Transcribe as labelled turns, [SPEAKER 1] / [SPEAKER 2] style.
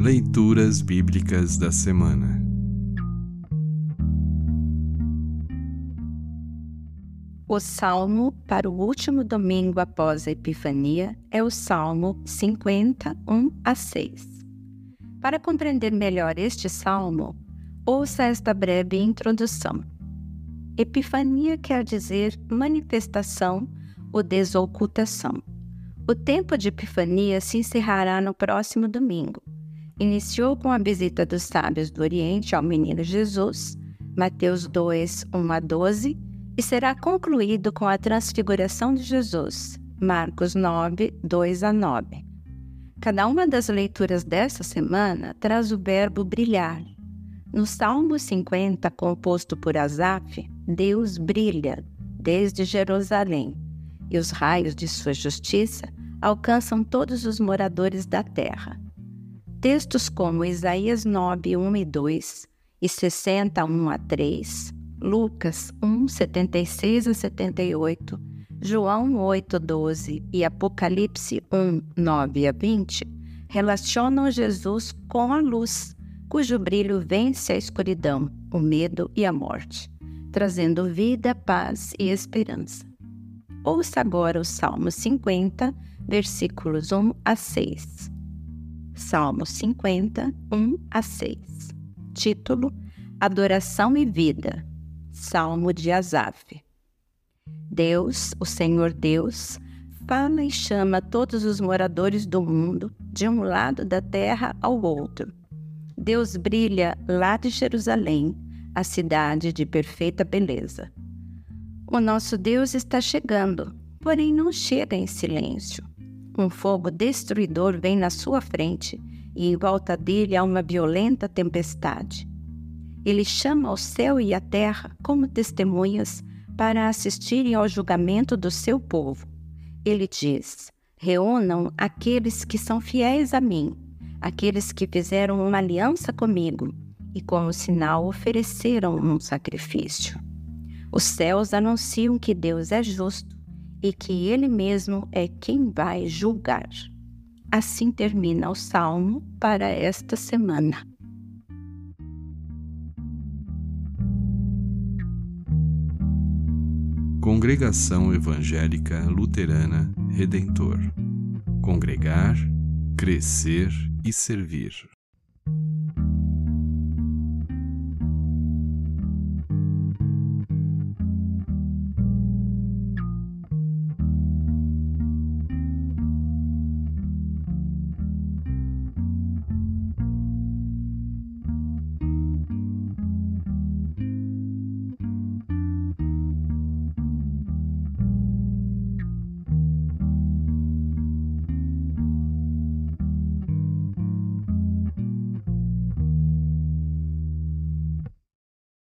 [SPEAKER 1] Leituras Bíblicas da Semana
[SPEAKER 2] O salmo para o último domingo após a Epifania é o Salmo 51 a 6. Para compreender melhor este salmo, ouça esta breve introdução. Epifania quer dizer manifestação ou desocultação. O tempo de Epifania se encerrará no próximo domingo iniciou com a visita dos sábios do Oriente ao menino Jesus, Mateus 2, 1 a 12, e será concluído com a transfiguração de Jesus, Marcos 9, 2 a 9. Cada uma das leituras dessa semana traz o verbo brilhar. No Salmo 50, composto por Asaf, Deus brilha desde Jerusalém, e os raios de sua justiça alcançam todos os moradores da terra. Textos como Isaías 9, 1 e 2 e 60, 1 a 3, Lucas 1, 76 a 78, João 8, 12 e Apocalipse 1, 9 a 20 relacionam Jesus com a luz, cujo brilho vence a escuridão, o medo e a morte, trazendo vida, paz e esperança. Ouça agora o Salmo 50, versículos 1 a 6. Salmo 50, 1 a 6. Título: Adoração e Vida. Salmo de Asaf. Deus, o Senhor Deus, fala e chama todos os moradores do mundo de um lado da terra ao outro. Deus brilha lá de Jerusalém, a cidade de perfeita beleza. O nosso Deus está chegando, porém não chega em silêncio. Um fogo destruidor vem na sua frente e em volta dele há uma violenta tempestade. Ele chama o céu e a terra como testemunhas para assistirem ao julgamento do seu povo. Ele diz: Reúnam aqueles que são fiéis a mim, aqueles que fizeram uma aliança comigo e, como sinal, ofereceram um sacrifício. Os céus anunciam que Deus é justo e que Ele mesmo é quem vai julgar. Assim termina o salmo para esta semana.
[SPEAKER 1] Congregação Evangélica Luterana Redentor Congregar, Crescer e Servir.